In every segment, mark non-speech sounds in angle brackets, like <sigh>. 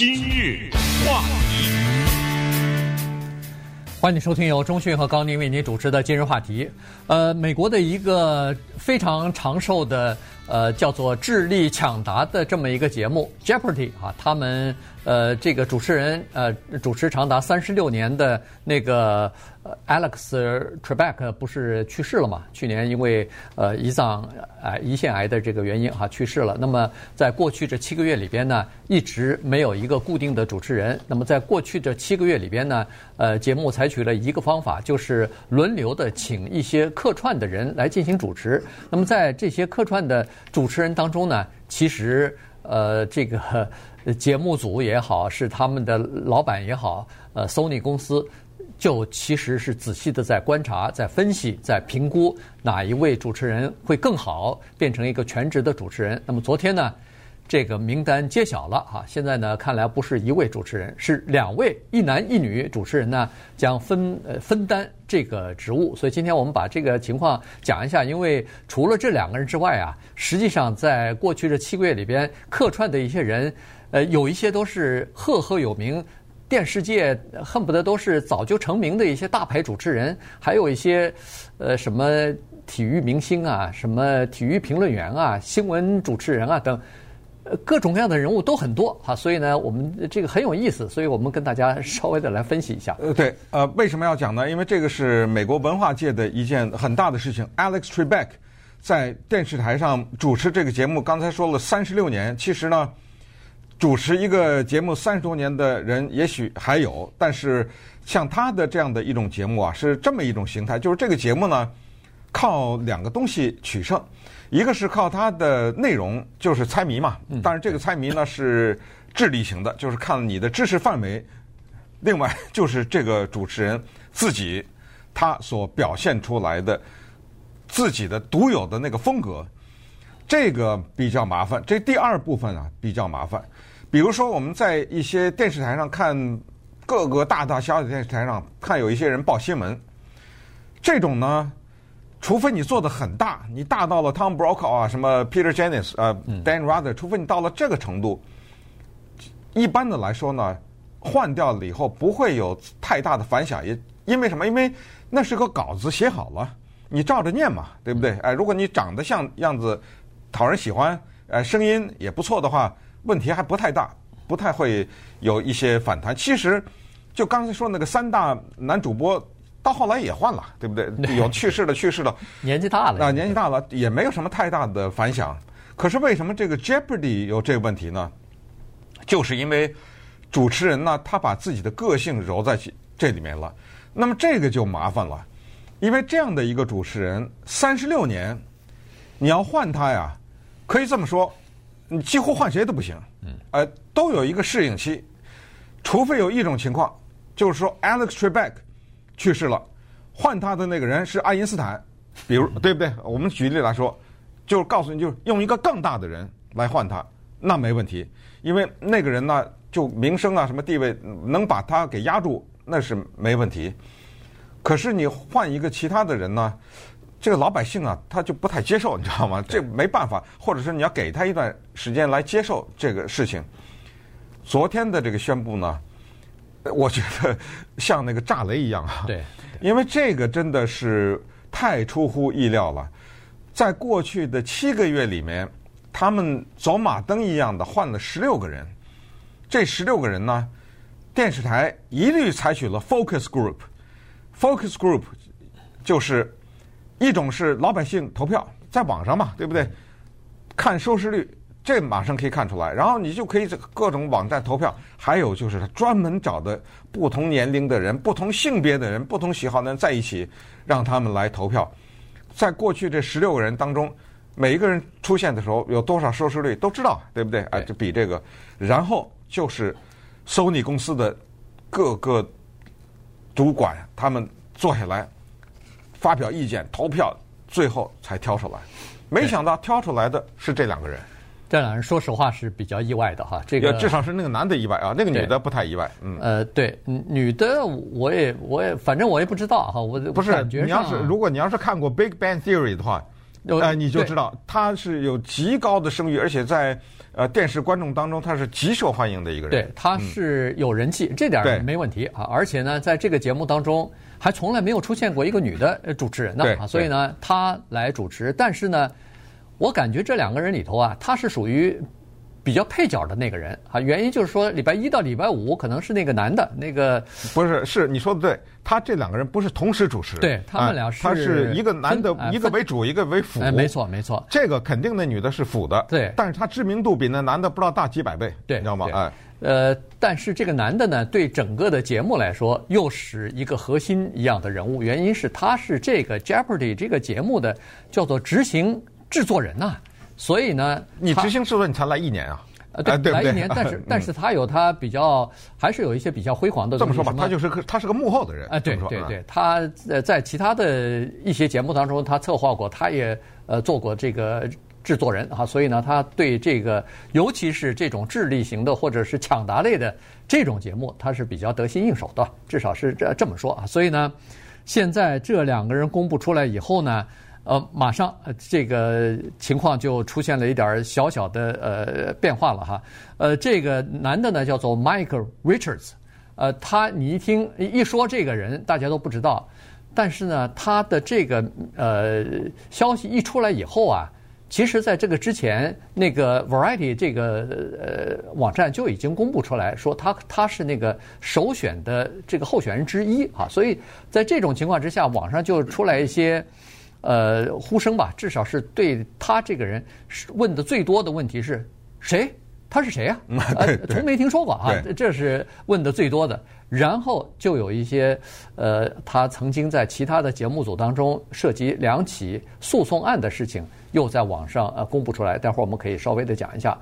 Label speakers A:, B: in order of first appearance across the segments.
A: 今日话题，
B: 欢迎收听由中讯和高宁为您主持的今日话题。呃，美国的一个非常长寿的呃叫做智力抢答的这么一个节目 Jeopardy 啊，他们呃这个主持人呃主持长达三十六年的那个。，Alex Trebek 不是去世了嘛？去年因为呃胰脏癌、胰腺癌的这个原因哈去世了。那么在过去这七个月里边呢，一直没有一个固定的主持人。那么在过去这七个月里边呢，呃，节目采取了一个方法，就是轮流的请一些客串的人来进行主持。那么在这些客串的主持人当中呢，其实呃这个节目组也好，是他们的老板也好，呃，Sony 公司。就其实是仔细的在观察、在分析、在评估哪一位主持人会更好，变成一个全职的主持人。那么昨天呢，这个名单揭晓了哈。现在呢，看来不是一位主持人，是两位，一男一女主持人呢将分呃分担这个职务。所以今天我们把这个情况讲一下，因为除了这两个人之外啊，实际上在过去这七个月里边客串的一些人，呃，有一些都是赫赫有名。电视界恨不得都是早就成名的一些大牌主持人，还有一些，呃，什么体育明星啊，什么体育评论员啊，新闻主持人啊等，各种各样的人物都很多哈。所以呢，我们这个很有意思，所以我们跟大家稍微的来分析一下。
C: 呃，对，呃，为什么要讲呢？因为这个是美国文化界的一件很大的事情。Alex Trebek 在电视台上主持这个节目，刚才说了三十六年，其实呢。主持一个节目三十多年的人也许还有，但是像他的这样的一种节目啊，是这么一种形态，就是这个节目呢，靠两个东西取胜，一个是靠它的内容，就是猜谜嘛，但是这个猜谜呢是智力型的，就是看你的知识范围；另外就是这个主持人自己他所表现出来的自己的独有的那个风格，这个比较麻烦。这第二部分啊比较麻烦。比如说，我们在一些电视台上看，各个大大小小的电视台上看，有一些人报新闻，这种呢，除非你做的很大，你大到了 Tom Brokaw 啊，什么 Peter Jennings 啊，Dan Rather，除非你到了这个程度，一般的来说呢，换掉了以后不会有太大的反响，也因为什么？因为那是个稿子写好了，你照着念嘛，对不对？哎，如果你长得像样子讨人喜欢，呃，声音也不错的话。问题还不太大，不太会有一些反弹。其实，就刚才说那个三大男主播，到后来也换了，对不对？<laughs> 有去世的，去世了，
B: 年纪大了，
C: 啊，年纪大了也没有什么太大的反响。可是为什么这个 Jeopardy 有这个问题呢？就是因为主持人呢，他把自己的个性揉在这里面了。那么这个就麻烦了，因为这样的一个主持人三十六年，你要换他呀，可以这么说。你几乎换谁都不行，呃，都有一个适应期，除非有一种情况，就是说 Alex Trebek 去世了，换他的那个人是爱因斯坦，比如对不对？我们举例来说，就是告诉你，就是用一个更大的人来换他，那没问题，因为那个人呢，就名声啊什么地位能把他给压住，那是没问题。可是你换一个其他的人呢？这个老百姓啊，他就不太接受，你知道吗？这没办法，或者是你要给他一段时间来接受这个事情。昨天的这个宣布呢，我觉得像那个炸雷一样啊。
B: 对。
C: 因为这个真的是太出乎意料了，在过去的七个月里面，他们走马灯一样的换了十六个人。这十六个人呢，电视台一律采取了 focus group。focus group 就是。一种是老百姓投票，在网上嘛，对不对？看收视率，这马上可以看出来。然后你就可以在各种网站投票。还有就是专门找的不同年龄的人、不同性别的人、不同喜好的人在一起，让他们来投票。在过去这十六个人当中，每一个人出现的时候有多少收视率都知道，对不对？哎，就比这个。然后就是 Sony 公司的各个主管，他们坐下来。发表意见、投票，最后才挑出来。没想到挑出来的是这两个人。
B: 这两人说实话是比较意外的哈。这个
C: 至少是那个男的意外啊，那个女的不太意外。嗯。
B: 呃，对，女的我也我也反正我也不知道哈，我
C: 不是。你要是如果你要是看过《Big Bang Theory》的话，呃，你就知道他是有极高的声誉，而且在呃电视观众当中他是极受欢迎的一个人。
B: 对，他是有人气，嗯、这点没问题啊。而且呢，在这个节目当中还从来没有出现过一个女的主持人呢啊，所以呢，他来主持。但是呢，我感觉这两个人里头啊，他是属于。比较配角的那个人啊，原因就是说礼拜一到礼拜五可能是那个男的，那个
C: 不是，是你说的对，他这两个人不是同时主持，
B: 对他们俩是，
C: 他是一个男的，一个为主，一个为辅，
B: 哎，没错没错，
C: 这个肯定那女的是辅的，
B: 对，
C: 但是他知名度比那男的不知道大几百倍，
B: 对，
C: 你知道吗？哎，
B: 呃，但是这个男的呢，对整个的节目来说又是一个核心一样的人物，原因是他是这个 Jeopardy 这个节目的叫做执行制作人呐。所以呢，
C: 你执行制作你才来一年啊？
B: 呃，对，来一年，<laughs> 但是但是他有他比较，还是有一些比较辉煌的。
C: 这么说吧，他就是个他是个幕后的人。
B: 啊，对对对，他呃在其他的一些节目当中，他策划过，他也呃做过这个制作人啊，所以呢，他对这个尤其是这种智力型的或者是抢答类的这种节目，他是比较得心应手的，至少是这这么说啊。所以呢，现在这两个人公布出来以后呢。呃，马上这个情况就出现了一点小小的呃变化了哈。呃，这个男的呢叫做 Michael Richards，呃，他你一听一说这个人，大家都不知道。但是呢，他的这个呃消息一出来以后啊，其实在这个之前，那个 Variety 这个呃网站就已经公布出来说他他是那个首选的这个候选人之一啊。所以在这种情况之下，网上就出来一些。呃，呼声吧，至少是对他这个人问的最多的问题是谁？他是谁呀？呃，从没听说过啊，这是问的最多的。然后就有一些呃，他曾经在其他的节目组当中涉及两起诉讼案的事情，又在网上呃公布出来。待会儿我们可以稍微的讲一下。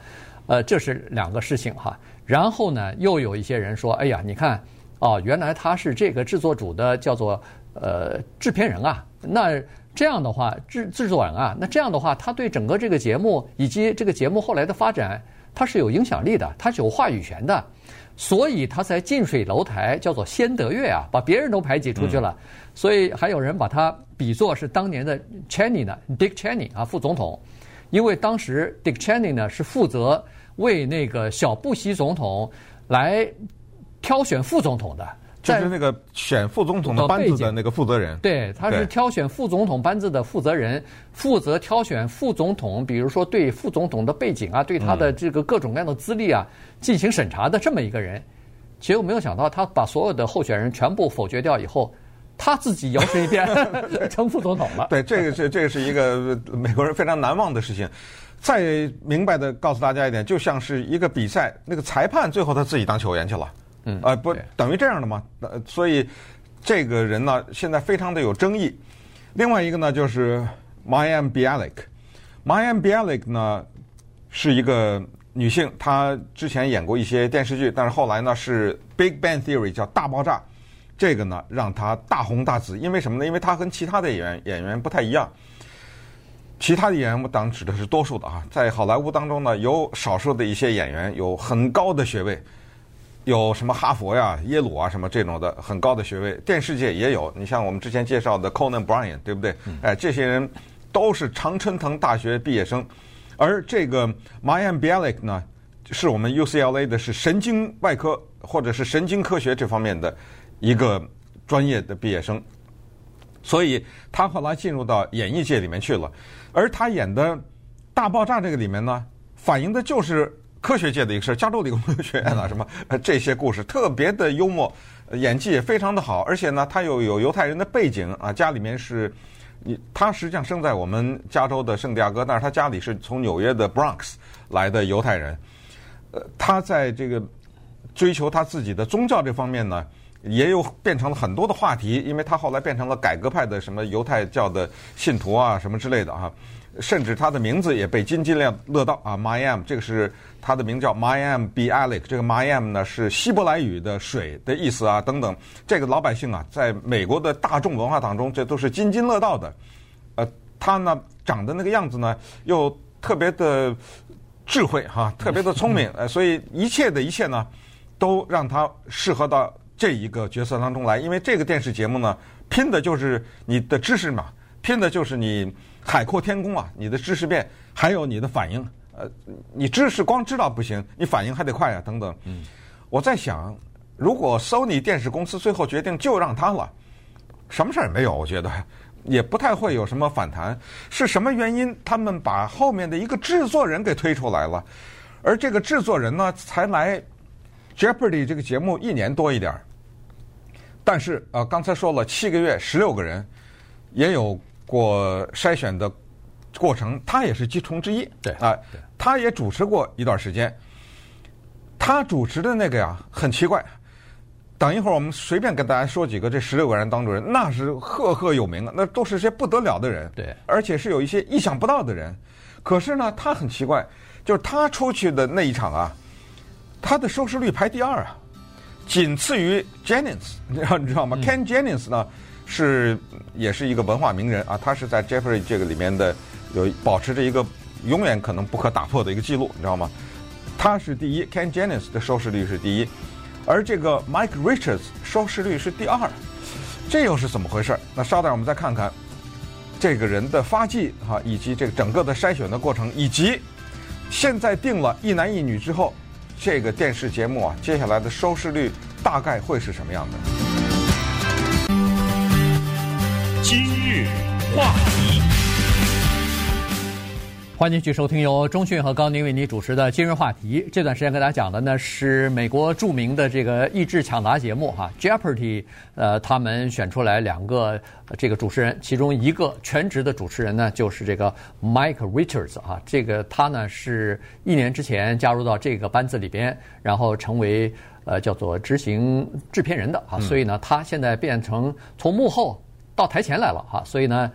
B: 呃，这是两个事情哈。然后呢，又有一些人说，哎呀，你看哦，原来他是这个制作组的叫做呃制片人啊，那。这样的话，制制作人啊，那这样的话，他对整个这个节目以及这个节目后来的发展，他是有影响力的，他是有话语权的，所以他才近水楼台，叫做先得月啊，把别人都排挤出去了。嗯、所以还有人把他比作是当年的 Cheney 呢，Dick Cheney 啊，副总统，因为当时 Dick Cheney 呢是负责为那个小布希总统来挑选副总统的。
C: 就是那个选副总统的班子的那个负责人，
B: 对，他是挑选副总统班子的负责人，负责挑选副总统，比如说对副总统的背景啊，对他的这个各种各样的资历啊进行审查的这么一个人。结果没有想到，他把所有的候选人全部否决掉以后，他自己摇身一变 <laughs> 成副总统了。
C: 对，这个是这个是一个美国人非常难忘的事情。再明白的告诉大家一点，就像是一个比赛，那个裁判最后他自己当球员去了。嗯，呃，不等于这样的嘛？呃，所以这个人呢，现在非常的有争议。另外一个呢，就是 Mayim Bialik。Mayim Bialik 呢是一个女性，她之前演过一些电视剧，但是后来呢是《Big Bang Theory》叫《大爆炸》，这个呢让她大红大紫。因为什么呢？因为她跟其他的演员演员不太一样。其他的演员我当指的是多数的啊，在好莱坞当中呢，有少数的一些演员有很高的学位。有什么哈佛呀、耶鲁啊什么这种的很高的学位，电视界也有。你像我们之前介绍的 Conan Bryan，对不对？哎，这些人都是常春藤大学毕业生。而这个 Mayan Bialik 呢，是我们 UCLA 的是神经外科或者是神经科学这方面的一个专业的毕业生。所以他后来进入到演艺界里面去了。而他演的《大爆炸》这个里面呢，反映的就是。科学界的一个事儿，加州理工 <laughs> 学院啊，什么这些故事特别的幽默，演技也非常的好，而且呢，他又有犹太人的背景啊，家里面是，你他实际上生在我们加州的圣地亚哥，但是他家里是从纽约的 Bronx 来的犹太人，呃，他在这个追求他自己的宗教这方面呢，也有变成了很多的话题，因为他后来变成了改革派的什么犹太教的信徒啊，什么之类的啊。甚至他的名字也被津津乐乐道啊，Mayim，这个是他的名叫 Mayim Bialik，这个 Mayim 呢是希伯来语的水的意思啊，等等，这个老百姓啊，在美国的大众文化当中，这都是津津乐道的。呃，他呢长得那个样子呢，又特别的智慧哈，<laughs> 特别的聪明，呃，所以一切的一切呢，都让他适合到这一个角色当中来，因为这个电视节目呢，拼的就是你的知识嘛。拼的就是你海阔天空啊，你的知识面还有你的反应。呃，你知识光知道不行，你反应还得快啊，等等。嗯，我在想，如果 Sony 电视公司最后决定就让他了，什么事儿也没有，我觉得也不太会有什么反弹。是什么原因？他们把后面的一个制作人给推出来了，而这个制作人呢，才来 Jeopardy 这个节目一年多一点儿。但是啊，刚才说了七个月，十六个人，也有过筛选的过程，他也是其中之一。
B: 对
C: 啊。他也主持过一段时间，他主持的那个呀很奇怪。等一会儿我们随便跟大家说几个这十六个人当中人，那是赫赫有名的，那都是些不得了的人。
B: 对，
C: 而且是有一些意想不到的人。可是呢，他很奇怪，就是他出去的那一场啊，他的收视率排第二啊，仅次于 Jennings，你知道你知道吗？嗯，Ken Jennings 呢是也是一个文化名人啊，他是在 Jeffrey 这个里面的有保持着一个。永远可能不可打破的一个记录，你知道吗？他是第一，Ken Jennings 的收视率是第一，而这个 Mike Richards 收视率是第二，这又是怎么回事？那稍等，我们再看看这个人的发迹哈，以及这个整个的筛选的过程，以及现在定了一男一女之后，这个电视节目啊，接下来的收视率大概会是什么样的？
A: 话题。
B: 欢迎继续收听由中讯和高宁为您主持的今日话题。这段时间跟大家讲的呢是美国著名的这个益智抢答节目哈，Jeopardy。呃，他们选出来两个这个主持人，其中一个全职的主持人呢就是这个 Mike Richards 哈，这个他呢是一年之前加入到这个班子里边，然后成为呃叫做执行制片人的哈，所以呢他现在变成从幕后到台前来了哈，所以呢。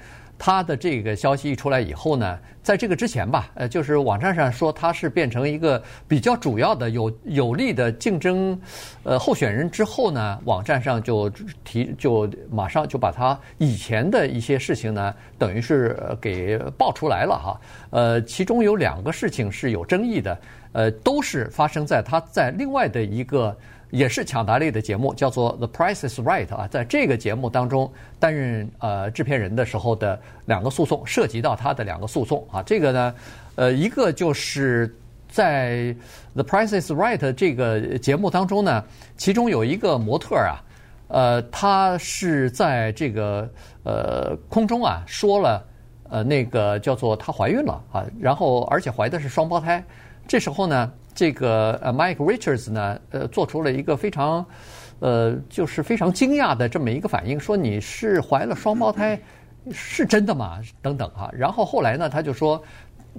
B: 他的这个消息一出来以后呢，在这个之前吧，呃，就是网站上说他是变成一个比较主要的有有力的竞争，呃，候选人之后呢，网站上就提就马上就把他以前的一些事情呢，等于是给爆出来了哈，呃，其中有两个事情是有争议的，呃，都是发生在他在另外的一个。也是抢答类的节目，叫做《The Price Is Right》啊，在这个节目当中担任呃制片人的时候的两个诉讼，涉及到他的两个诉讼啊，这个呢，呃，一个就是在《The Price Is Right》这个节目当中呢，其中有一个模特啊，呃，他是在这个呃空中啊说了呃那个叫做她怀孕了啊，然后而且怀的是双胞胎，这时候呢。这个呃，Mike Richards 呢，呃，做出了一个非常，呃，就是非常惊讶的这么一个反应，说你是怀了双胞胎，是真的吗？等等哈。然后后来呢，他就说，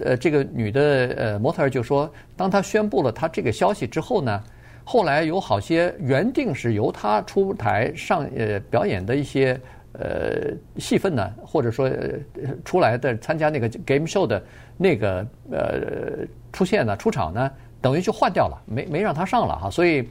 B: 呃，这个女的呃模特儿就说，当他宣布了他这个消息之后呢，后来有好些原定是由他出台上呃表演的一些呃戏份呢，或者说呃出来的参加那个 game show 的那个呃出现呢，出场呢。等于就换掉了，没没让他上了哈，所以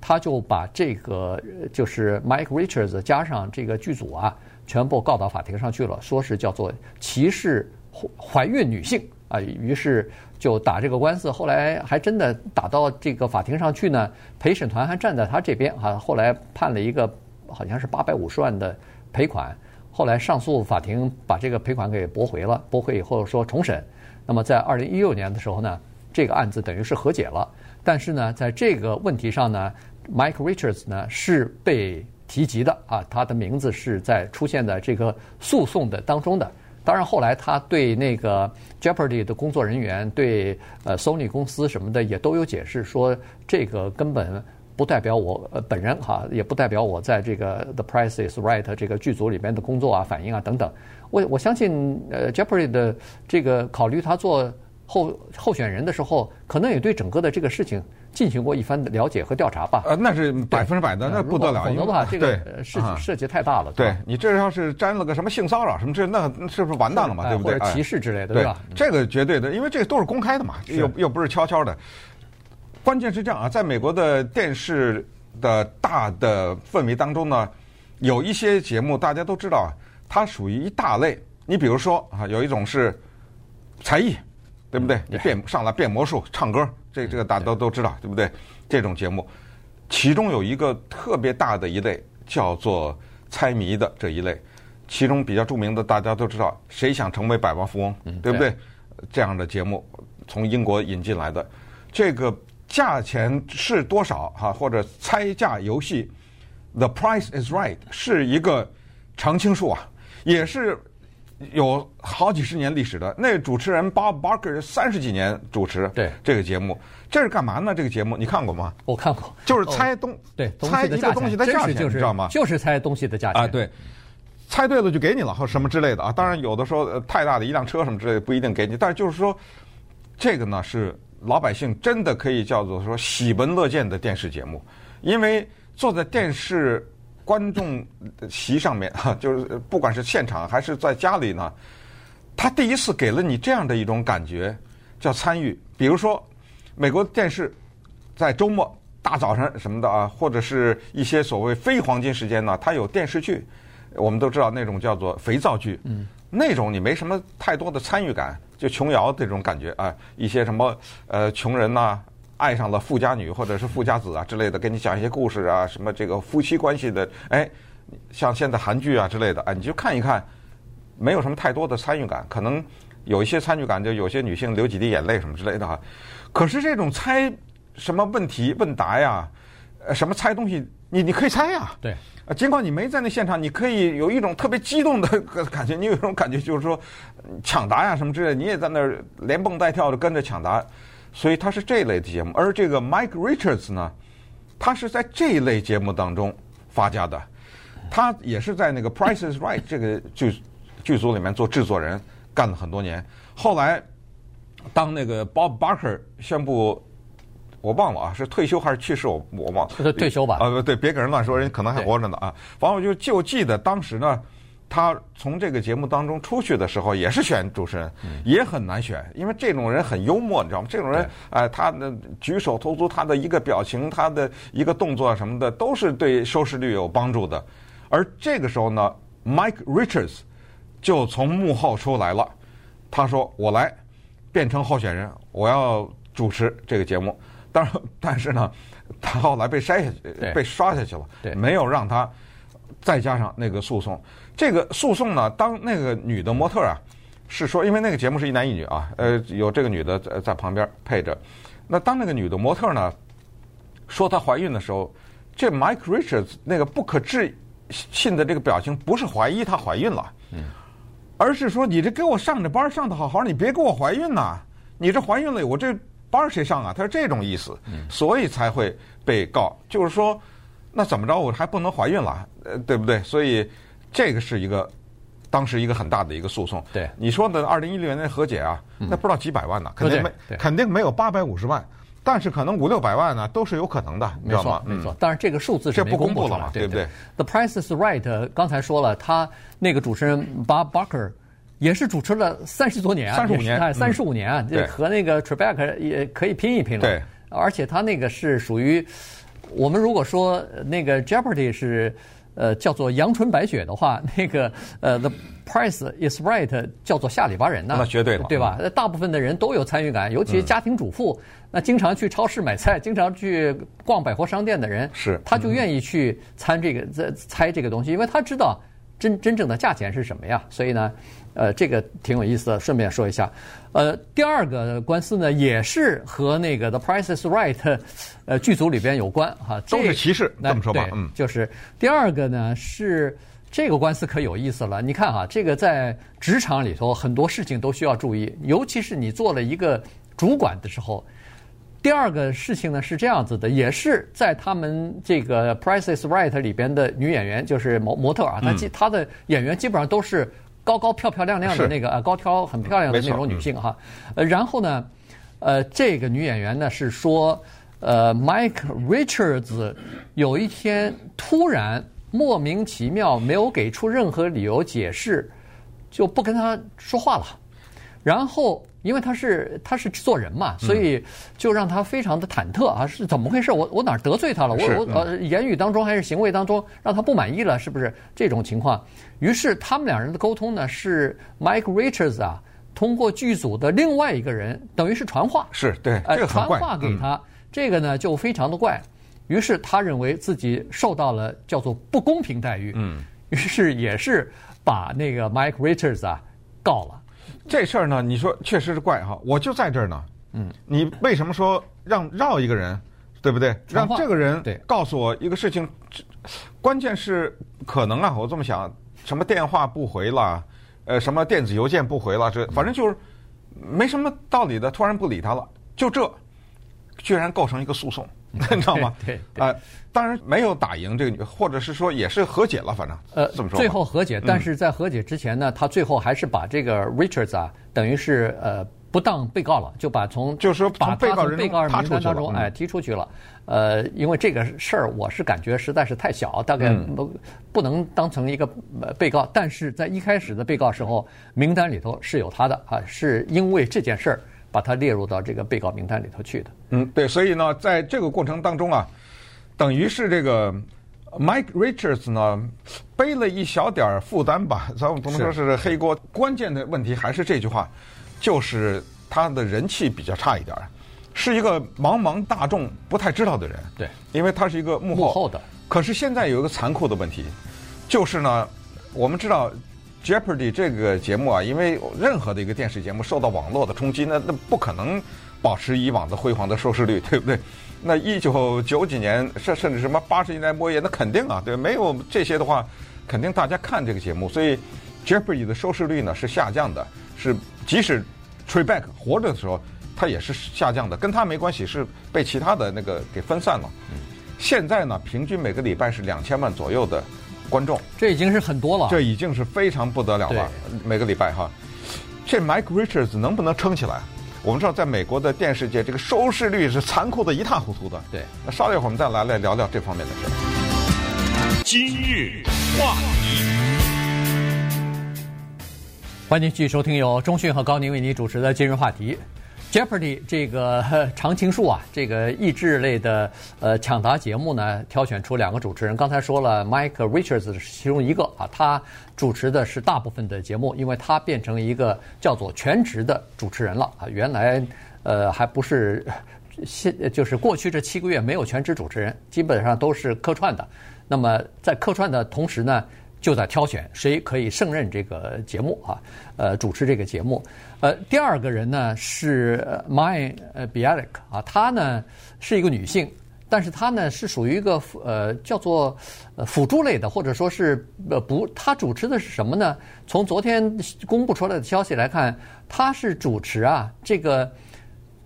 B: 他就把这个就是 Mike Richards 加上这个剧组啊，全部告到法庭上去了，说是叫做歧视怀孕女性啊，于是就打这个官司，后来还真的打到这个法庭上去呢，陪审团还站在他这边哈，后来判了一个好像是八百五十万的赔款，后来上诉法庭把这个赔款给驳回了，驳回以后说重审，那么在二零一六年的时候呢。这个案子等于是和解了，但是呢，在这个问题上呢，Mike Richards 呢是被提及的啊，他的名字是在出现在这个诉讼的当中的。当然后来他对那个 Jeopardy 的工作人员，对呃 Sony 公司什么的也都有解释，说这个根本不代表我本人哈，也不代表我在这个 The Price Is Right 这个剧组里面的工作啊、反应啊等等。我我相信呃 Jeopardy 的这个考虑他做。候候选人的时候，可能也对整个的这个事情进行过一番的了解和调查吧。
C: 呃，那是百分之百的，那不得了。
B: 否则的话，这个事情涉及太大了。
C: 对你这要是沾了个什么性骚扰什么这，那是不是完蛋了嘛？对不对？
B: 或者歧视之类的，对吧？
C: 这个绝对的，因为这个都是公开的嘛，又又不是悄悄的。关键是这样啊，在美国的电视的大的氛围当中呢，有一些节目大家都知道啊，它属于一大类。你比如说啊，有一种是才艺。对不对？你变上来变魔术、唱歌，这这个大家都都知道，对不对？这种节目，其中有一个特别大的一类叫做猜谜的这一类，其中比较著名的，大家都知道，《谁想成为百万富翁》，对不对？
B: 对
C: 这样的节目从英国引进来的，这个价钱是多少？哈，或者猜价游戏，The Price is Right 是一个常青树啊，也是有好几十年历史的。那主持人 Bob Barker 三十几年主持
B: 对
C: 这个节目，这是干嘛呢？这个节目你看过吗？
B: 我看过，
C: 就是猜东、
B: 哦、对
C: 猜一个东西的价钱，
B: 就是、
C: 你知道吗？
B: 就是猜东西的价钱
C: 啊，对。猜对了就给你了，或什么之类的啊。当然有的时候、呃、太大的一辆车什么之类的不一定给你，但是就是说，这个呢是老百姓真的可以叫做说喜闻乐见的电视节目，因为坐在电视观众席上面哈，<laughs> 就是不管是现场还是在家里呢，他第一次给了你这样的一种感觉，叫参与。比如说美国电视在周末大早晨什么的啊，或者是一些所谓非黄金时间呢，它有电视剧。我们都知道那种叫做肥皂剧，嗯，那种你没什么太多的参与感，就琼瑶这种感觉啊，一些什么呃穷人呐、爱上了富家女或者是富家子啊之类的，给你讲一些故事啊，什么这个夫妻关系的，哎，像现在韩剧啊之类的，哎，你就看一看，没有什么太多的参与感，可能有一些参与感，就有些女性流几滴眼泪什么之类的哈。可是这种猜什么问题问答呀，呃，什么猜东西，你你可以猜呀，
B: 对。
C: 啊，尽管你没在那现场，你可以有一种特别激动的感觉，你有一种感觉就是说抢答呀什么之类，你也在那儿连蹦带跳的跟着抢答，所以他是这一类的节目。而这个 Mike Richards 呢，他是在这一类节目当中发家的，他也是在那个 Price is Right 这个剧剧组里面做制作人，干了很多年。后来当那个 Bob Barker 宣布。我忘了啊，是退休还是去世？我我忘了。
B: 是退休吧？
C: 啊，对，别给人乱说，人可能还活着呢啊。反正我就就记得当时呢，他从这个节目当中出去的时候，也是选主持人，也很难选，因为这种人很幽默，你知道吗？这种人，哎，他的举手投足，他的一个表情，他的一个动作什么的，都是对收视率有帮助的。而这个时候呢，Mike Richards 就从幕后出来了，他说：“我来变成候选人，我要主持这个节目。”当然，但是呢，他后来被筛下去，被刷下去了，没有让他再加上那个诉讼。这个诉讼呢，当那个女的模特啊，是说，因为那个节目是一男一女啊，呃，有这个女的在在旁边配着。那当那个女的模特呢，说她怀孕的时候，这 Mike Richards 那个不可置信的这个表情，不是怀疑她怀孕了，嗯，而是说你这给我上着班上的好好，你别给我怀孕呐，你这怀孕了，我这。班谁上啊？他是这种意思，所以才会被告。就是说，那怎么着？我还不能怀孕了，呃，对不对？所以这个是一个当时一个很大的一个诉讼。
B: 对，
C: 你说的二零一六年的和解啊，那不知道几百万呢，肯定没，肯定没有八百五十万，但是可能五六百万呢，都是有可能的，你知道吗？
B: 没错，当然这个数字是
C: 这不公布了嘛，对不对
B: ？The Price is Right，刚才说了，他那个主持人 Bob Barker。也是主持了三十多年啊，
C: 三十五年，
B: 三十五年啊，这和那个 Trebek 也可以拼一拼了。
C: 对，
B: 而且他那个是属于我们如果说那个 Jeopardy 是呃叫做阳春白雪的话，<laughs> 那个呃 The Price is Right 叫做下里巴人呢，
C: 那绝对了，
B: 对吧？大部分的人都有参与感，尤其家庭主妇，那经常去超市买菜，经常去逛百货商店的人，
C: 是
B: 他就愿意去参这个猜这个东西，因为他知道真真正的价钱是什么呀，所以呢。呃，这个挺有意思的，顺便说一下。呃，第二个官司呢，也是和那个《The Price is Right <laughs>》呃剧组里边有关哈，
C: 都是歧视，这么说吧，嗯，
B: 就是第二个呢是这个官司可有意思了。你看哈，这个在职场里头很多事情都需要注意，尤其是你做了一个主管的时候。第二个事情呢是这样子的，也是在他们这个《Price is Right》里边的女演员，就是模模特啊，她基她的演员基本上都是。高高漂漂亮亮的那个呃高挑很漂亮的那种女性哈，呃然后呢，呃这个女演员呢是说，呃 Mike Richards 有一天突然莫名其妙没有给出任何理由解释，就不跟他说话了，然后。因为他是他是制作人嘛，所以就让他非常的忐忑啊，是怎么回事？我我哪儿得罪他了？我我呃言语当中还是行为当中让他不满意了？是不是这种情况？于是他们两人的沟通呢，是 Mike Richards 啊，通过剧组的另外一个人，等于是传话，
C: 是对，这个
B: 传话给他，这个呢就非常的怪。于是他认为自己受到了叫做不公平待遇，嗯，于是也是把那个 Mike Richards 啊告了。
C: 这事儿呢，你说确实是怪哈，我就在这儿呢。嗯，你为什么说让绕一个人，对不对？让这个人告诉我一个事情，关键是可能啊，我这么想，什么电话不回了，呃，什么电子邮件不回了，这反正就是没什么道理的，突然不理他了，就这，居然构成一个诉讼。<laughs> 你知道吗？<laughs>
B: 对啊、
C: 呃，当然没有打赢这个女，或者是说也是和解了，反正
B: 呃，
C: 怎么说。
B: 最后和解，但是在和解之前呢，嗯、他最后还是把这个 Richards 啊，等于是呃不当被告了，就把从
C: 就是说
B: 把被告人被告人名单当中
C: 嗯、
B: 哎踢出去了。呃，因为这个事儿，我是感觉实在是太小，大概不、嗯、不能当成一个被告。但是在一开始的被告时候，名单里头是有他的啊，是因为这件事儿。把他列入到这个被告名单里头去的。
C: 嗯，对，所以呢，在这个过程当中啊，等于是这个 Mike Richards 呢背了一小点儿负担吧，咱们不能说是黑锅。关键的问题还是这句话，就是他的人气比较差一点儿，是一个茫茫大众不太知道的人。
B: 对，
C: 因为他是一个幕后，
B: 幕后的。
C: 可是现在有一个残酷的问题，就是呢，我们知道。Jeopardy 这个节目啊，因为任何的一个电视节目受到网络的冲击，那那不可能保持以往的辉煌的收视率，对不对？<laughs> 那一九九几年甚甚至什么八十年代末叶，那肯定啊，对，没有这些的话，肯定大家看这个节目，所以 Jeopardy 的收视率呢是下降的，是即使 Trebek 活着的时候，它也是下降的，跟他没关系，是被其他的那个给分散了。现在呢，平均每个礼拜是两千万左右的。观众，
B: 这已经是很多了，
C: 这已经是非常不得了了。每个礼拜哈，这 Mike Richards 能不能撑起来？我们知道，在美国的电视界，这个收视率是残酷的一塌糊涂的。
B: 对，
C: 那稍一会儿我们再来来聊聊这方面的事。
A: 今日话题，
B: 欢迎继续收听由中讯和高宁为您主持的今日话题。Jeopardy 这个 <laughs> 常青树啊，这个益智类的呃抢答节目呢，挑选出两个主持人。刚才说了，Mike Richards 是其中一个啊，他主持的是大部分的节目，因为他变成一个叫做全职的主持人了啊。原来呃还不是 <laughs> 现，就是过去这七个月没有全职主持人，基本上都是客串的。那么在客串的同时呢，就在挑选谁可以胜任这个节目啊，呃，主持这个节目。呃，第二个人呢是 Mayim Bialik 啊，她呢是一个女性，但是她呢是属于一个呃叫做辅助类的，或者说是呃不，她主持的是什么呢？从昨天公布出来的消息来看，她是主持啊这个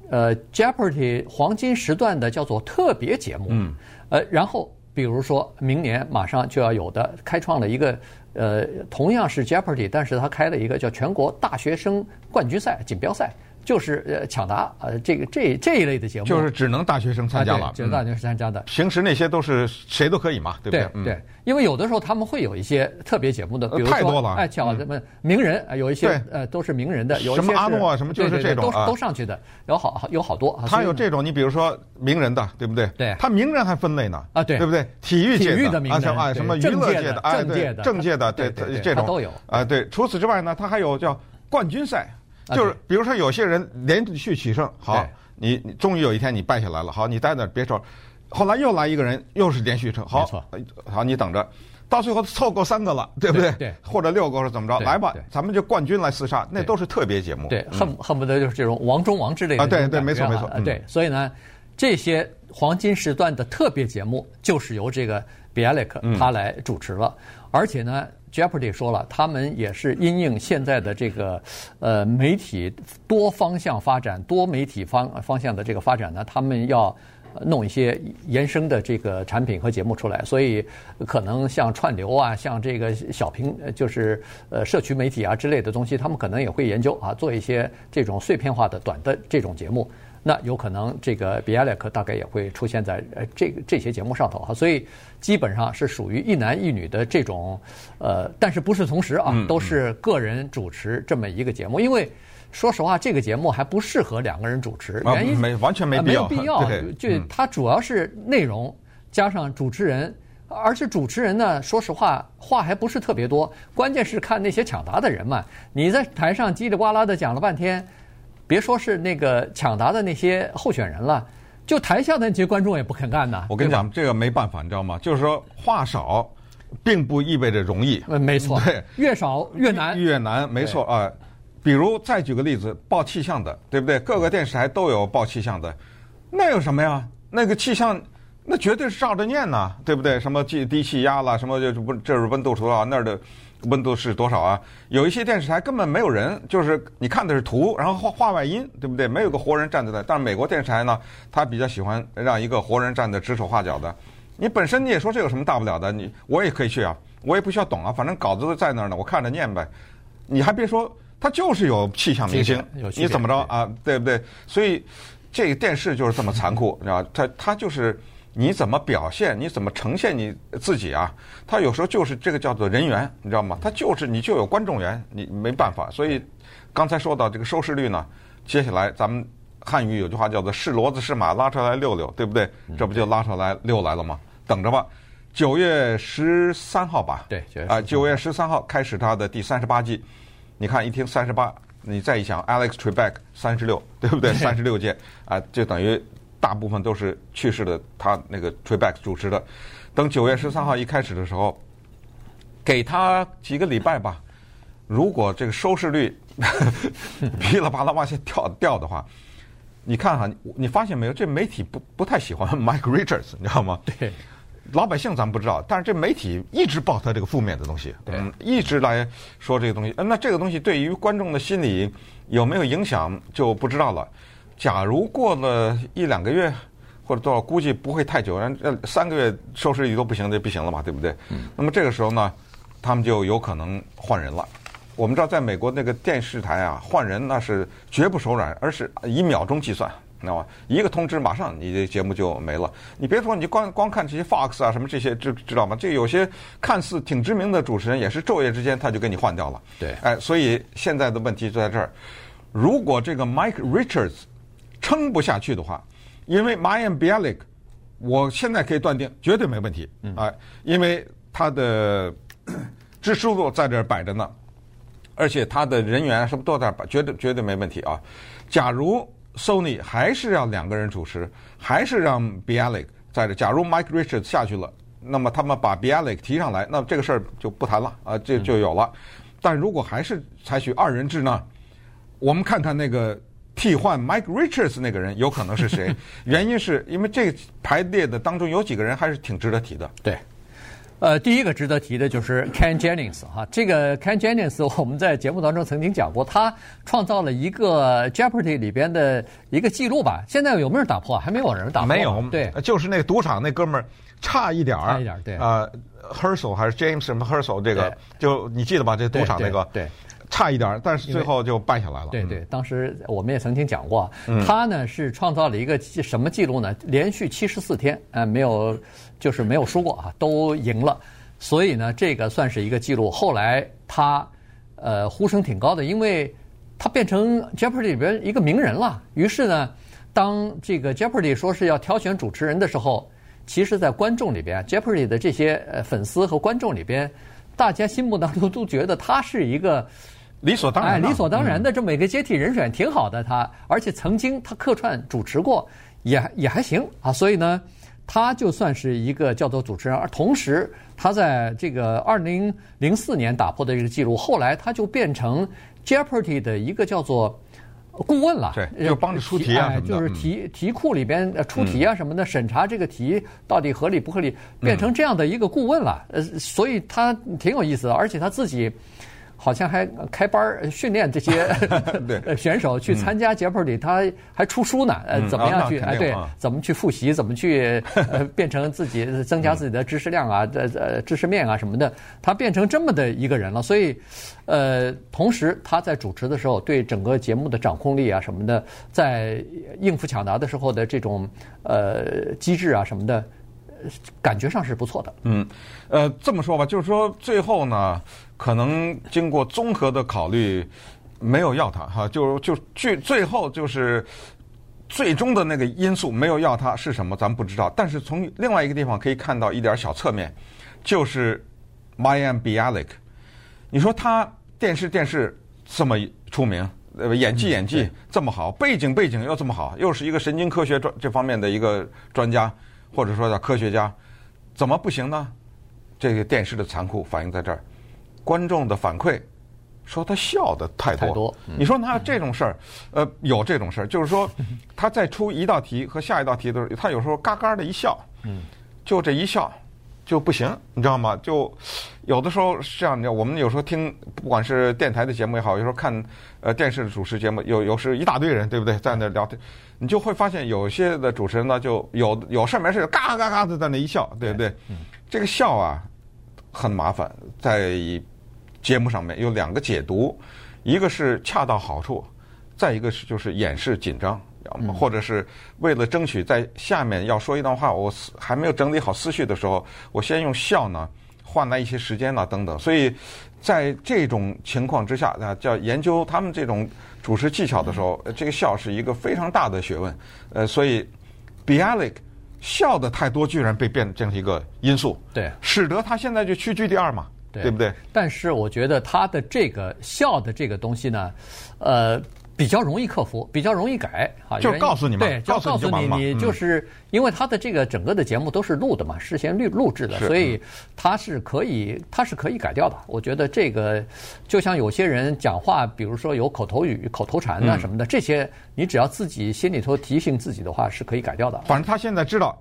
B: 呃 Jeopardy 黄金时段的叫做特别节目，嗯，呃，然后。比如说明年马上就要有的，开创了一个，呃，同样是 Jeopardy，但是他开了一个叫全国大学生冠军赛锦标赛。就是呃抢答呃这个这这一类的节目，
C: 就是只能大学生参加了，
B: 只能大学生参加的。
C: 平时那些都是谁都可以嘛，对不对？
B: 对，因为有的时候他们会有一些特别节目的，比如说哎抢什么名人，有一些呃都是名人的，有
C: 什么阿诺啊什么就是这种
B: 都都上去的，有好有好多。
C: 他有这种，你比如说名人的，对不对？
B: 对，
C: 他名人还分类呢
B: 啊，对，
C: 对不对？体育界
B: 的名人
C: 啊什么娱乐界的，
B: 政界的，
C: 政界的，对这种
B: 都有
C: 啊。对，除此之外呢，他还有叫冠军赛。就是，比如说有些人连续取胜，好，你你终于有一天你败下来了，好，你待那别说，后来又来一个人，又是连续胜，好，好，你等着，到最后凑够三个了，对不对？
B: 对，
C: 或者六个是怎么着？来吧，咱们就冠军来厮杀，那都是特别节目。
B: 对，恨恨不得就是这种王中王之类的。
C: 啊，对对，没错没错。
B: 对，所以呢，这些黄金时段的特别节目就是由这个 Bialik 他来主持了，而且呢。Jeopardy 说了，他们也是因应现在的这个呃媒体多方向发展、多媒体方方向的这个发展呢，他们要弄一些延伸的这个产品和节目出来，所以可能像串流啊、像这个小屏就是呃社区媒体啊之类的东西，他们可能也会研究啊，做一些这种碎片化的短的这种节目。那有可能这个 Bialik 大概也会出现在呃这个这些节目上头哈，所以基本上是属于一男一女的这种，呃，但是不是同时啊，都是个人主持这么一个节目。因为说实话，这个节目还不适合两个人主持，原因
C: 没完全没必要，
B: 没必 <laughs> 要。就它主要是内容加上主持人，而且主持人呢，说实话话还不是特别多，关键是看那些抢答的人嘛。你在台上叽里呱啦的讲了半天。别说是那个抢答的那些候选人了，就台下的那些观众也不肯干呐。
C: 我跟你讲，这个没办法，你知道吗？就是说话少，并不意味着容易。
B: 嗯，没错，<laughs>
C: 对，
B: 越少越难，
C: 越难，没错啊。比如再举个例子，报气象的，对不对？各个电视台都有报气象的，那有什么呀？那个气象。那绝对是照着念呐，对不对？什么低低气压啦，什么就是温，这是温度多少，那儿的温度是多少啊？有一些电视台根本没有人，就是你看的是图，然后画画外音，对不对？没有个活人站在那。但是美国电视台呢，他比较喜欢让一个活人站的指手画脚的。你本身你也说这有什么大不了的？你我也可以去啊，我也不需要懂啊，反正稿子都在那儿呢，我看着念呗。你还别说，他就是有气象明星，你怎么着啊？对不对？所以这个电视就是这么残酷，你知道吧？他他就是。你怎么表现？你怎么呈现你自己啊？他有时候就是这个叫做人缘，你知道吗？他就是你就有观众缘，你没办法。所以刚才说到这个收视率呢，接下来咱们汉语有句话叫做“是骡子是马，拉出来溜溜”，对不对？这不就拉出来溜来了吗？等着吧，九月十三号吧。
B: 对，
C: 啊，九月十三号开始他的第三十八季。你看一听三十八，你再一想，Alex Trebek 三十六，对不对？三十六届啊，就等于。大部分都是去世的，他那个 Trebek 主持的。等九月十三号一开始的时候，给他几个礼拜吧。如果这个收视率 <laughs> 噼里啪啦往下跳掉的话，你看哈，你发现没有？这媒体不不太喜欢 <laughs> Mike Richards，你知道吗？
B: 对，
C: 老百姓咱们不知道，但是这媒体一直报他这个负面的东西，
B: 对，
C: 一直来说这个东西。那这个东西对于观众的心理有没有影响就不知道了。假如过了一两个月或者多少，估计不会太久，呃，三个月收视率都不行，就不行了嘛，对不对？嗯。那么这个时候呢，他们就有可能换人了。我们知道，在美国那个电视台啊，换人那是绝不手软，而是以秒钟计算，知道吗？一个通知，马上你的节目就没了。你别说，你光光看这些 Fox 啊什么这些，知知道吗？这有些看似挺知名的主持人，也是昼夜之间他就给你换掉了。
B: 对。
C: 哎，所以现在的问题就在这儿。如果这个 Mike Richards 撑不下去的话，因为 Mayim Bialik，我现在可以断定绝对没问题啊，因为他的 <coughs> 支持度在这儿摆着呢，而且他的人员什么都在摆，绝对绝对没问题啊。假如 Sony 还是要两个人主持，还是让 Bialik 在这，假如 Mike Richards 下去了，那么他们把 Bialik 提上来，那么这个事儿就不谈了啊，这就有了。但如果还是采取二人制呢，我们看看那个。替换 Mike Richards 那个人有可能是谁？<laughs> 原因是因为这排列的当中有几个人还是挺值得提的。
B: 对，呃，第一个值得提的就是 Ken Jennings 哈，这个 Ken Jennings <laughs> 我们在节目当中曾经讲过，他创造了一个 Jeopardy 里边的一个记录吧。现在有没有人打破？还没有人打破。
C: 没有。
B: 对，
C: 就是那个赌场那哥们儿差一点儿。
B: 差一点儿，对。
C: 啊、呃、Herschel 还是 James 什么 Herschel 这个，就你记得吧？这赌场那
B: 个。对
C: 差一点，但是最后就办下来了。
B: 对对，当时我们也曾经讲过，嗯、他呢是创造了一个什么记录呢？连续七十四天，呃，没有，就是没有输过啊，都赢了。所以呢，这个算是一个记录。后来他呃呼声挺高的，因为他变成 Jeopardy 里边一个名人了。于是呢，当这个 Jeopardy 说是要挑选主持人的时候，其实，在观众里边，Jeopardy 的这些呃粉丝和观众里边，大家心目当中都觉得他是一个。
C: 理所当然，
B: 哎，理所当然的这么一个接替人选挺好的他，而且曾经他客串主持过，也也还行啊。所以呢，他就算是一个叫做主持人，而同时他在这个二零零四年打破的这个记录，后来他就变成 Jeopardy 的一个叫做顾问了，
C: 对，就帮着出题啊
B: 就是题题库里边出题啊什么的，审查这个题到底合理不合理，变成这样的一个顾问了。呃，所以他挺有意思的，而且他自己。好像还开班训练这些 <laughs> <laughs> 选手去参加 Jeopardy，他还出书呢。呃，怎么样去？哎，对，怎么去复习？怎么去 <laughs> 呃变成自己增加自己的知识量啊？呃呃，知识面啊什么的，他变成这么的一个人了。所以，呃，同时他在主持的时候，对整个节目的掌控力啊什么的，在应付抢答的时候的这种呃机制啊什么的。感觉上是不错的。
C: 嗯，呃，这么说吧，就是说最后呢，可能经过综合的考虑，没有要他哈，就就最最后就是最终的那个因素没有要他是什么，咱们不知道。但是从另外一个地方可以看到一点小侧面，就是 Mayim Bialik，你说他电视电视这么出名，呃，演技演技这么好，背景背景又这么好，又是一个神经科学专这方面的一个专家。或者说叫科学家，怎么不行呢？这个电视的残酷反映在这儿，观众的反馈说他笑的太多。
B: 太多嗯、
C: 你说他这种事儿，呃，有这种事儿，就是说 <laughs> 他在出一道题和下一道题的时候，他有时候嘎嘎的一笑，嗯就这一笑就不行，你知道吗？就有的时候是这样，你知道，我们有时候听不管是电台的节目也好，有时候看呃电视的主持节目，有有时一大堆人，对不对，在那聊天。你就会发现有些的主持人呢，就有有事没事嘎嘎嘎的在那一笑，对不对？嗯、这个笑啊很麻烦，在节目上面有两个解读，一个是恰到好处，再一个是就是掩饰紧张，嗯、或者是为了争取在下面要说一段话，我还没有整理好思绪的时候，我先用笑呢换来一些时间呢等等，所以在这种情况之下啊，叫研究他们这种。主持技巧的时候，这个笑是一个非常大的学问，呃，所以 Bialik 笑的太多，居然被变成一个因素，
B: 对，
C: 使得他现在就屈居第二嘛，对，对不对？
B: 但是我觉得他的这个笑的这个东西呢，呃。比较容易克服，比较容易改啊。
C: 就告诉你嘛，
B: 对，就告诉你，你就是因为他的这个整个的节目都是录的嘛，事先录录制的，所以他是可以，他是可以改掉的。我觉得这个就像有些人讲话，比如说有口头语、口头禅啊什么的，这些你只要自己心里头提醒自己的话，是可以改掉的。
C: 反正他现在知道。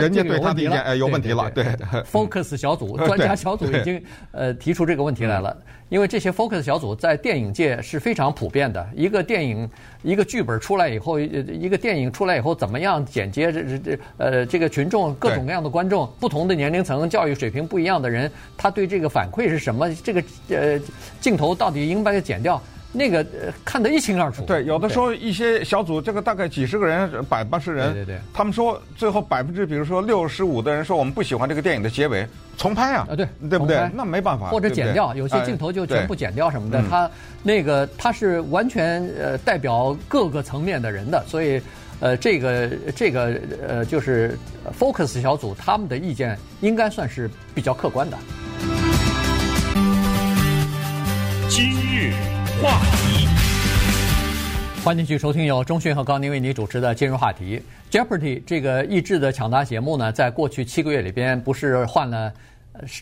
C: 人家对他的意见哎有问题了，对，对，对，对
B: ，Focus 小组 <laughs> 专家小组已经呃提出这个问题来了，因为这些 Focus 小组在电影界是非常普遍的。一个电影一个剧本出来以后，一个电影出来以后怎么样剪接，这这这呃这个群众各种各样的观众，不同的年龄层、教育水平不一样的人，他对这个反馈是什么？这个呃镜头到底应该剪掉？那个看得一清二楚。
C: 对，有的时候一些小组，这个大概几十个人、百八十人，
B: 对对对，
C: 他们说最后百分之，比如说六十五的人说我们不喜欢这个电影的结尾，重拍啊，
B: 啊对，
C: 对不对？那没办法，
B: 或者剪掉，有些镜头就全部剪掉什么的。他那个他是完全呃代表各个层面的人的，所以呃这个这个呃就是 Focus 小组他们的意见应该算是比较客观的。
A: 今日。话题，
B: 欢迎继续收听由钟迅和高宁为你主持的今日话题。Jeopardy 这个益智的抢答节目呢，在过去七个月里边，不是换了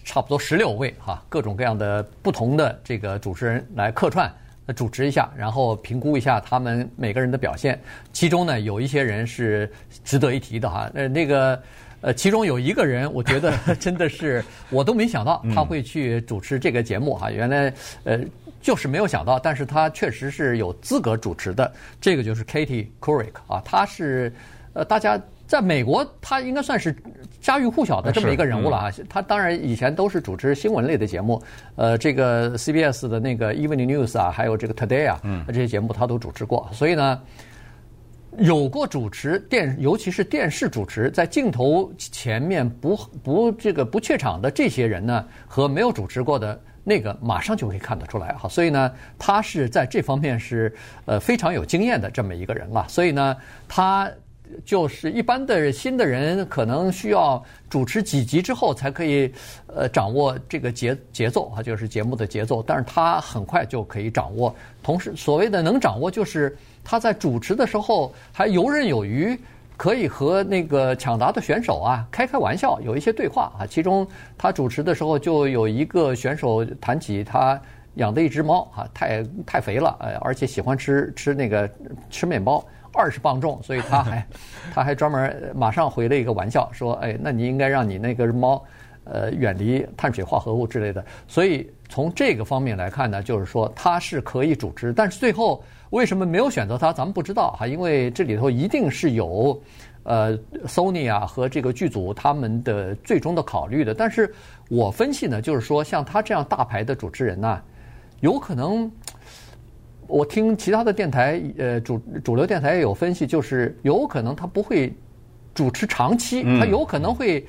B: 差不多十六位哈，各种各样的不同的这个主持人来客串主持一下，然后评估一下他们每个人的表现。其中呢，有一些人是值得一提的哈，呃，那个呃，其中有一个人，我觉得真的是我都没想到他会去主持这个节目哈，原来呃。就是没有想到，但是他确实是有资格主持的。这个就是 Katie Couric 啊，他是呃，大家在美国他应该算是家喻户晓的这么一个人物了啊。他当然以前都是主持新闻类的节目，呃，这个 CBS 的那个 Evening News 啊，还有这个 Today 啊，这些节目他都主持过。所以呢，有过主持电，尤其是电视主持，在镜头前面不不这个不怯场的这些人呢，和没有主持过的。那个马上就可以看得出来哈，所以呢，他是在这方面是呃非常有经验的这么一个人啊，所以呢，他就是一般的新的人可能需要主持几集之后才可以呃掌握这个节节奏啊，就是节目的节奏，但是他很快就可以掌握，同时所谓的能掌握，就是他在主持的时候还游刃有余。可以和那个抢答的选手啊开开玩笑，有一些对话啊。其中他主持的时候，就有一个选手谈起他养的一只猫啊，太太肥了，呃，而且喜欢吃吃那个吃面包，二十磅重，所以他还 <laughs> 他还专门马上回了一个玩笑，说，哎，那你应该让你那个猫呃远离碳水化合物之类的。所以从这个方面来看呢，就是说他是可以主持，但是最后。为什么没有选择他？咱们不知道哈，因为这里头一定是有，呃，Sony 啊和这个剧组他们的最终的考虑的。但是我分析呢，就是说像他这样大牌的主持人呢，有可能，我听其他的电台，呃，主主流电台也有分析，就是有可能他不会主持长期，他有可能会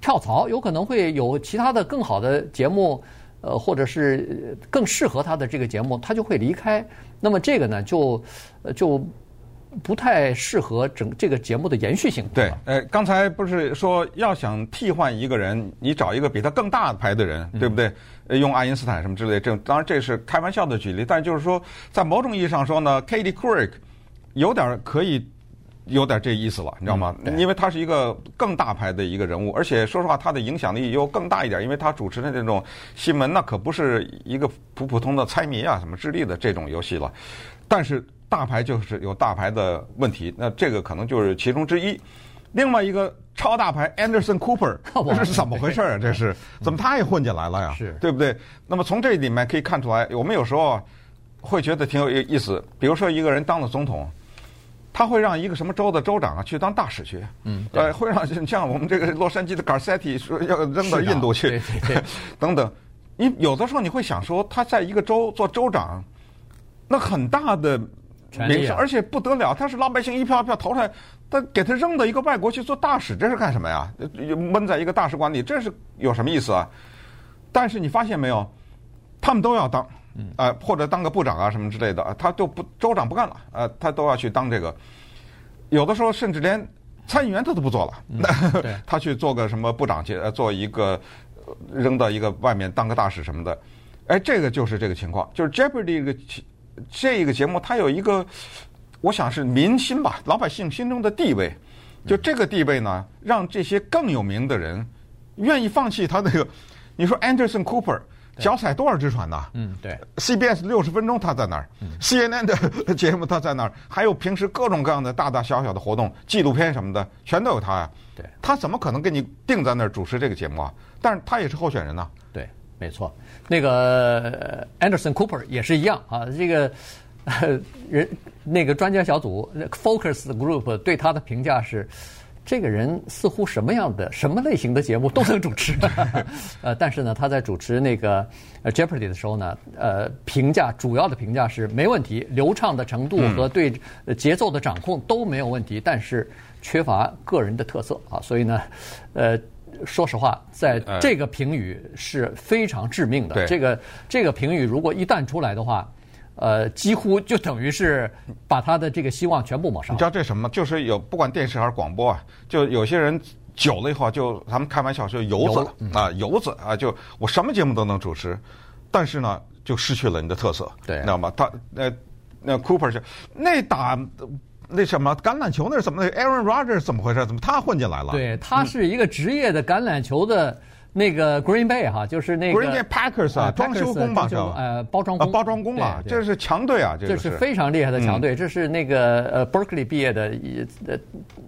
B: 跳槽，有可能会有其他的更好的节目。呃，或者是更适合他的这个节目，他就会离开。那么这个呢，就就不太适合整这个节目的延续性。
C: 对，呃，刚才不是说要想替换一个人，你找一个比他更大牌的人，对不对？嗯、用爱因斯坦什么之类的，这当然这是开玩笑的举例，但就是说，在某种意义上说呢，Katie Couric 有点可以有点这意思了，你知道吗？
B: 嗯、
C: 因为他是一个更大牌的一个人物，而且说实话，他的影响力又更大一点，因为他主持的这种新闻，那可不是一个普普通的猜谜啊、什么智力的这种游戏了。但是大牌就是有大牌的问题，那这个可能就是其中之一。另外一个超大牌 Anderson Cooper，这是怎么回事啊？这是怎么他也混进来了呀？
B: 是，
C: 对不对？那么从这里面可以看出来，我们有时候会觉得挺有意思。比如说一个人当了总统。他会让一个什么州的州长啊去当大使去，
B: 嗯，
C: 呃，会让像我们这个洛杉矶的 Garcetti 说要扔到印度去，
B: 对对对 <laughs>
C: 等等。你有的时候你会想说，他在一个州做州长，那很大的名声，而且不得了，他是老百姓一票一票投出来，他给他扔到一个外国去做大使，这是干什么呀？闷在一个大使馆里，这是有什么意思啊？但是你发现没有，他们都要当。嗯啊、呃，或者当个部长啊什么之类的啊，他都不州长不干了，呃，他都要去当这个。有的时候甚至连参议员他都不做了，<laughs>
B: 嗯、
C: 他去做个什么部长去，呃，做一个扔到一个外面当个大使什么的。哎，这个就是这个情况，就是 Jeopardy 这个这个节目，它有一个，我想是民心吧，老百姓心中的地位。就这个地位呢，让这些更有名的人愿意放弃他那个。你说 Anderson Cooper。脚踩多少只船呐？
B: 嗯，对。
C: CBS 六十分钟他在那儿，CNN 的节目他在那儿，<laughs> 还有平时各种各样的大大小小的活动、纪录片什么的，全都有他呀。
B: 对。他
C: 怎么可能给你定在那儿主持这个节目啊？但是他也是候选人呐。
B: 对，没错。那个 Anderson Cooper 也是一样啊。这个 <laughs> 人那个专家小组 Focus Group 对他的评价是。这个人似乎什么样的、什么类型的节目都能主持，<laughs> 呃，但是呢，他在主持那个 Jeopardy 的时候呢，呃，评价主要的评价是没问题，流畅的程度和对节奏的掌控都没有问题，但是缺乏个人的特色啊，所以呢，呃，说实话，在这个评语是非常致命的。这个这个评语如果一旦出来的话。呃，几乎就等于是把他的这个希望全部抹杀。
C: 你知道这什么吗？就是有不管电视还是广播啊，就有些人久了以后，就他们开玩笑说油子啊，油子啊，就我什么节目都能主持，但是呢，就失去了你的特色，
B: 对，
C: 你知道吗？他那那 Cooper 是那打那什么橄榄球那是怎么？Aaron Rodgers 怎么回事？怎么他混进来了？
B: 对，他是一个职业的橄榄球的。那个 Green Bay 哈，就是那个
C: Green Bay Packers 啊，装修工吧，叫
B: 呃包装工，
C: 包装工啊，这是强队啊，
B: 这是非常厉害的强队，这是那个呃 Berkeley 毕业的呃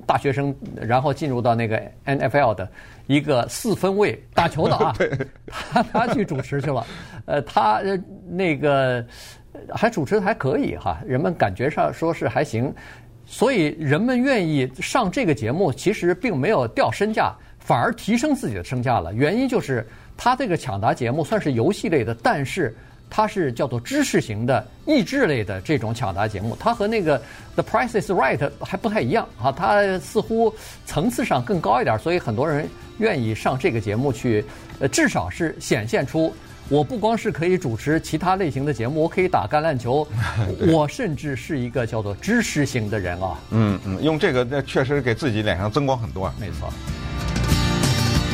B: 大学生，然后进入到那个 NFL 的一个四分卫 <laughs> 打球的啊，<laughs> 他他去主持去了，呃，他那个还主持的还可以哈，人们感觉上说是还行，所以人们愿意上这个节目，其实并没有掉身价。反而提升自己的身价了，原因就是他这个抢答节目算是游戏类的，但是它是叫做知识型的益智类的这种抢答节目，它和那个 The Price is Right 还不太一样啊，它似乎层次上更高一点，所以很多人愿意上这个节目去，呃，至少是显现出。我不光是可以主持其他类型的节目，我可以打橄榄球，<laughs> 我甚至是一个叫做知识型的人啊。
C: 嗯嗯，用这个那确实给自己脸上增光很多啊。
B: 没错。